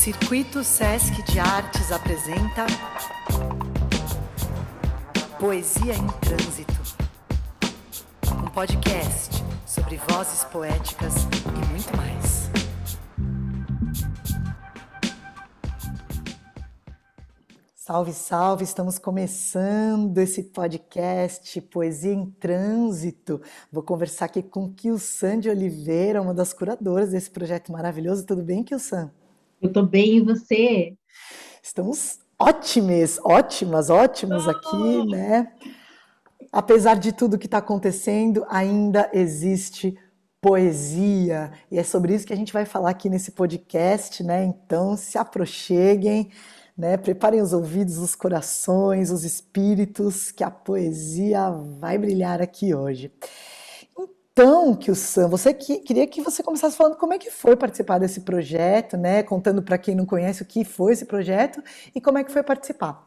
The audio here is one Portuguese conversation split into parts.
Circuito Sesc de Artes apresenta Poesia em Trânsito. Um podcast sobre vozes poéticas e muito mais. Salve, salve! Estamos começando esse podcast Poesia em Trânsito. Vou conversar aqui com Kilsan de Oliveira, uma das curadoras desse projeto maravilhoso. Tudo bem, Kilsan? Eu tô bem, e você? Estamos ótimas, ótimas, ótimos oh. aqui, né? Apesar de tudo que está acontecendo, ainda existe poesia. E é sobre isso que a gente vai falar aqui nesse podcast, né? Então, se aproxeguem, né? Preparem os ouvidos, os corações, os espíritos, que a poesia vai brilhar aqui hoje. Então, que o Sam, você que, queria que você começasse falando como é que foi participar desse projeto, né? Contando para quem não conhece o que foi esse projeto e como é que foi participar.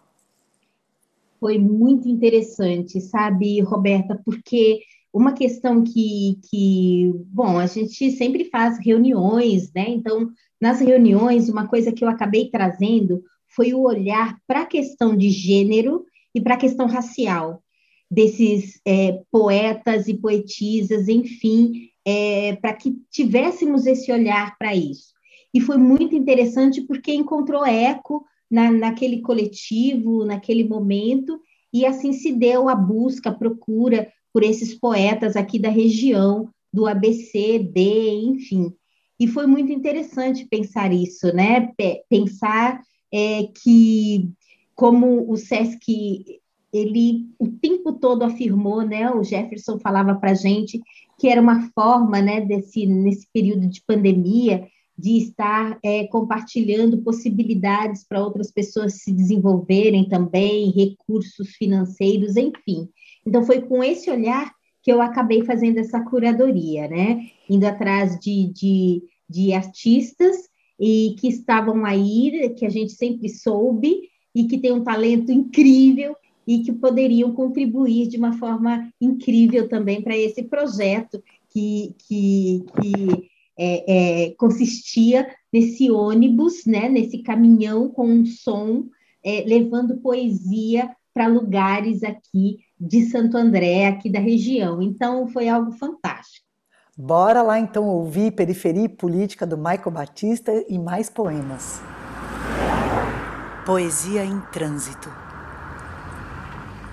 Foi muito interessante, sabe, Roberta, porque uma questão que, que, bom, a gente sempre faz reuniões, né? Então, nas reuniões, uma coisa que eu acabei trazendo foi o olhar para a questão de gênero e para a questão racial desses é, poetas e poetisas, enfim, é, para que tivéssemos esse olhar para isso. E foi muito interessante porque encontrou eco na, naquele coletivo, naquele momento, e assim se deu a busca, a procura por esses poetas aqui da região, do ABC, D, enfim. E foi muito interessante pensar isso, né? Pensar é, que, como o SESC ele o tempo todo afirmou, né? O Jefferson falava para a gente que era uma forma, né, desse nesse período de pandemia, de estar é, compartilhando possibilidades para outras pessoas se desenvolverem também, recursos financeiros, enfim. Então foi com esse olhar que eu acabei fazendo essa curadoria, né? Indo atrás de, de, de artistas e que estavam aí, que a gente sempre soube e que tem um talento incrível e que poderiam contribuir de uma forma incrível também para esse projeto que, que, que é, é, consistia nesse ônibus, né, nesse caminhão com um som, é, levando poesia para lugares aqui de Santo André, aqui da região. Então, foi algo fantástico. Bora lá então ouvir Periferia Política do Michael Batista e mais poemas. Poesia em Trânsito.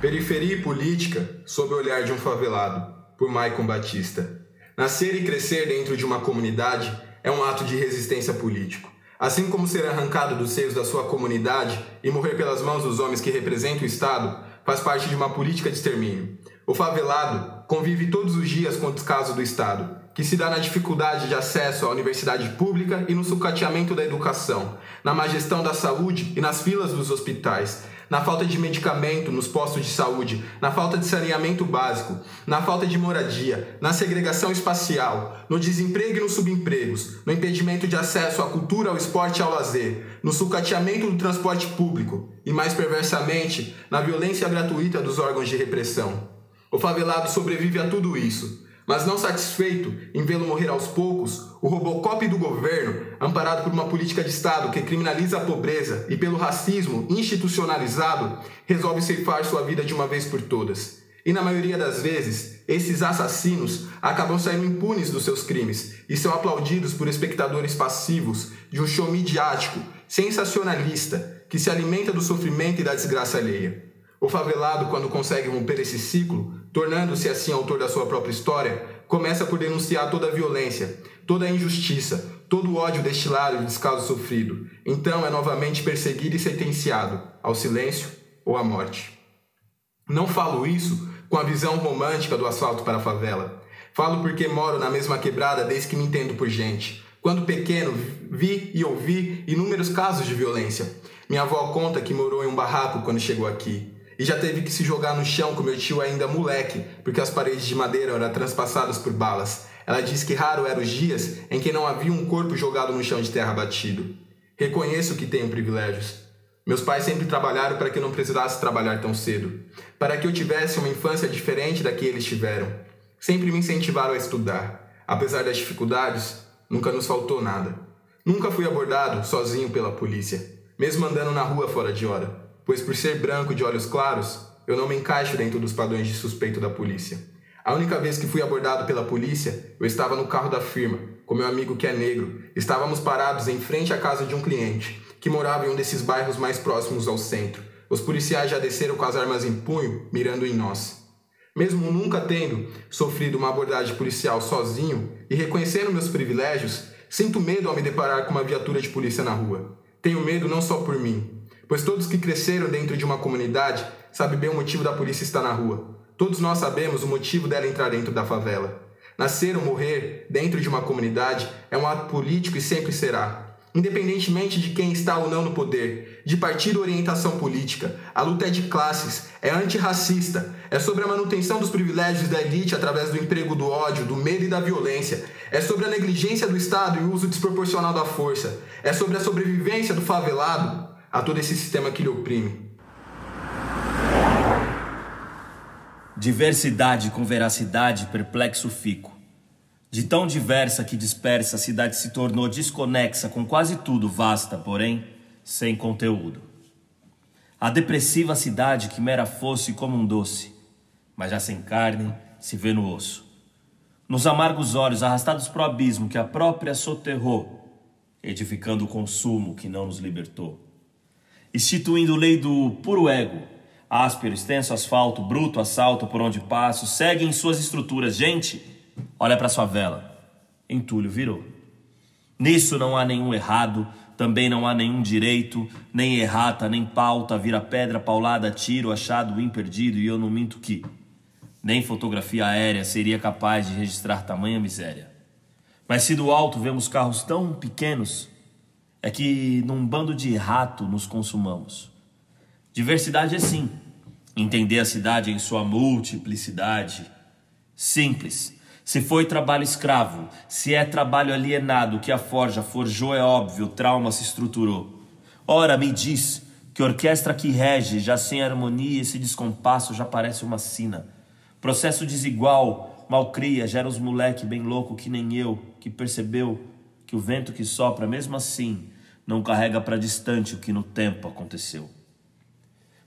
Periferia e Política sob o olhar de um favelado, por Maicon Batista. Nascer e crescer dentro de uma comunidade é um ato de resistência político. Assim como ser arrancado dos seios da sua comunidade e morrer pelas mãos dos homens que representam o Estado faz parte de uma política de extermínio. O favelado convive todos os dias com o descaso do Estado, que se dá na dificuldade de acesso à universidade pública e no sucateamento da educação, na má gestão da saúde e nas filas dos hospitais, na falta de medicamento nos postos de saúde, na falta de saneamento básico, na falta de moradia, na segregação espacial, no desemprego e nos subempregos, no impedimento de acesso à cultura, ao esporte e ao lazer, no sucateamento do transporte público e, mais perversamente, na violência gratuita dos órgãos de repressão. O favelado sobrevive a tudo isso mas não satisfeito em vê-lo morrer aos poucos, o Robocop do governo, amparado por uma política de Estado que criminaliza a pobreza e pelo racismo institucionalizado, resolve ceifar sua vida de uma vez por todas. E na maioria das vezes, esses assassinos acabam saindo impunes dos seus crimes e são aplaudidos por espectadores passivos de um show midiático, sensacionalista, que se alimenta do sofrimento e da desgraça alheia. O favelado, quando consegue romper esse ciclo, tornando-se assim autor da sua própria história, começa por denunciar toda a violência, toda a injustiça, todo o ódio destilado e descaso sofrido. Então é novamente perseguido e sentenciado ao silêncio ou à morte. Não falo isso com a visão romântica do asfalto para a favela. Falo porque moro na mesma quebrada desde que me entendo por gente. Quando pequeno, vi e ouvi inúmeros casos de violência. Minha avó conta que morou em um barraco quando chegou aqui e já teve que se jogar no chão com meu tio ainda moleque, porque as paredes de madeira eram transpassadas por balas. Ela diz que raro eram os dias em que não havia um corpo jogado no chão de terra batido. Reconheço que tenho privilégios. Meus pais sempre trabalharam para que eu não precisasse trabalhar tão cedo, para que eu tivesse uma infância diferente da que eles tiveram. Sempre me incentivaram a estudar. Apesar das dificuldades, nunca nos faltou nada. Nunca fui abordado sozinho pela polícia, mesmo andando na rua fora de hora, pois por ser branco de olhos claros, eu não me encaixo dentro dos padrões de suspeito da polícia. A única vez que fui abordado pela polícia, eu estava no carro da firma, com meu amigo que é negro. Estávamos parados em frente à casa de um cliente, que morava em um desses bairros mais próximos ao centro. Os policiais já desceram com as armas em punho, mirando em nós. Mesmo nunca tendo sofrido uma abordagem policial sozinho e reconhecendo meus privilégios, sinto medo ao me deparar com uma viatura de polícia na rua. Tenho medo não só por mim, pois todos que cresceram dentro de uma comunidade sabem bem o motivo da polícia estar na rua. Todos nós sabemos o motivo dela entrar dentro da favela. Nascer ou morrer dentro de uma comunidade é um ato político e sempre será. Independentemente de quem está ou não no poder, de partido ou orientação política, a luta é de classes, é antirracista, é sobre a manutenção dos privilégios da elite através do emprego do ódio, do medo e da violência, é sobre a negligência do Estado e o uso desproporcional da força, é sobre a sobrevivência do favelado a todo esse sistema que lhe oprime. Diversidade com veracidade, perplexo fico. De tão diversa que dispersa, a cidade se tornou desconexa com quase tudo, vasta, porém sem conteúdo. A depressiva cidade que mera fosse como um doce, mas já sem carne, se vê no osso. Nos amargos olhos, arrastados pro abismo que a própria soterrou, edificando o consumo que não nos libertou. Instituindo lei do puro ego, áspero, extenso asfalto, bruto assalto por onde passo, segue em suas estruturas. Gente, olha para sua vela. Entulho virou. Nisso não há nenhum errado, também não há nenhum direito, nem errata, nem pauta, vira pedra, paulada, tiro, achado, imperdido, e eu não minto que nem fotografia aérea seria capaz de registrar tamanha miséria. Mas se do alto vemos carros tão pequenos, é que num bando de rato nos consumamos. Diversidade é sim, entender a cidade em sua multiplicidade. Simples, se foi trabalho escravo, se é trabalho alienado que a forja forjou, é óbvio, trauma se estruturou. Ora, me diz que orquestra que rege, já sem harmonia, esse descompasso já parece uma sina. Processo desigual, malcria, gera os moleque bem louco que nem eu, que percebeu que o vento que sopra, mesmo assim, não carrega para distante o que no tempo aconteceu.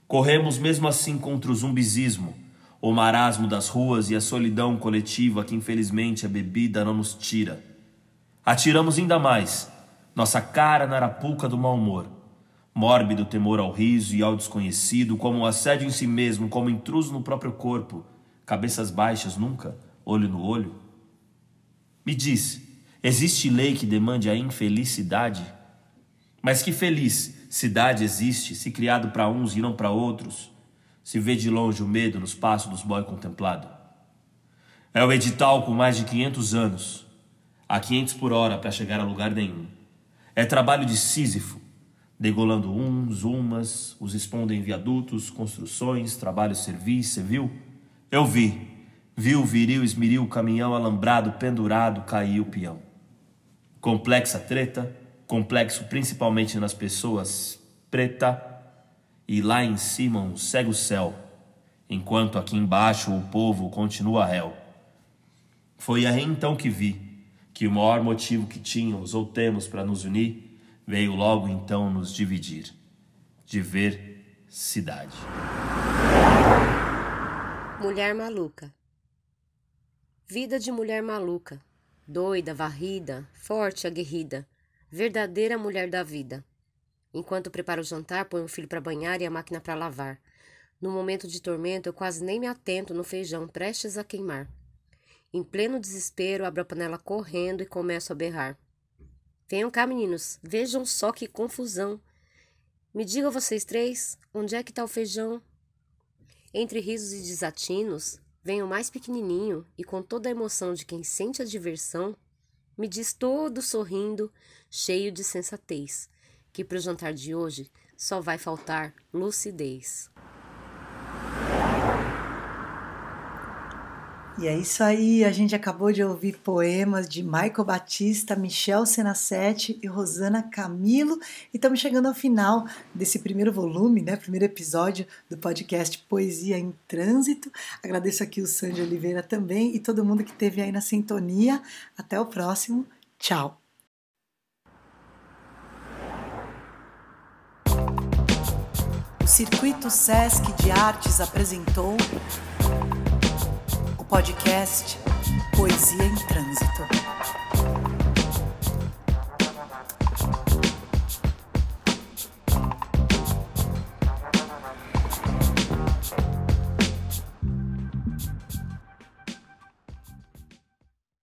Corremos mesmo assim contra o zumbizismo, o marasmo das ruas e a solidão coletiva que infelizmente a bebida não nos tira. Atiramos ainda mais, nossa cara na arapuca do mau humor, mórbido temor ao riso e ao desconhecido, como um assédio em si mesmo, como intruso no próprio corpo, cabeças baixas nunca, olho no olho. Me diz, existe lei que demande a infelicidade? Mas que feliz cidade existe se criado para uns e não para outros? se vê de longe o medo nos passos dos boy contemplado. É o edital com mais de 500 anos, a 500 por hora para chegar a lugar nenhum. É trabalho de Sísifo, degolando uns, umas, os expondo em viadutos, construções, trabalho serviço, viu? Eu vi. Viu viril, esmeril, caminhão alambrado, pendurado, caiu o peão. Complexa treta, complexo principalmente nas pessoas preta, e lá em cima um cego céu, enquanto aqui embaixo o povo continua réu. Foi aí então que vi que o maior motivo que tínhamos ou temos para nos unir veio logo então nos dividir, de ver cidade. Mulher maluca. Vida de mulher maluca, doida, varrida, forte, aguerrida, verdadeira mulher da vida. Enquanto preparo o jantar, ponho o filho para banhar e a máquina para lavar. No momento de tormento, eu quase nem me atento no feijão prestes a queimar. Em pleno desespero, abro a panela correndo e começo a berrar. Venham cá, meninos, vejam só que confusão. Me digam vocês três, onde é que está o feijão? Entre risos e desatinos, vem o mais pequenininho e com toda a emoção de quem sente a diversão, me diz todo sorrindo, cheio de sensatez que para o jantar de hoje só vai faltar lucidez. E é isso aí, a gente acabou de ouvir poemas de Michael Batista, Michel Senacete e Rosana Camilo. E estamos chegando ao final desse primeiro volume, né, primeiro episódio do podcast Poesia em Trânsito. Agradeço aqui o Sandy Oliveira também e todo mundo que esteve aí na sintonia. Até o próximo. Tchau! O Circuito Sesc de Artes apresentou Podcast Poesia em Trânsito.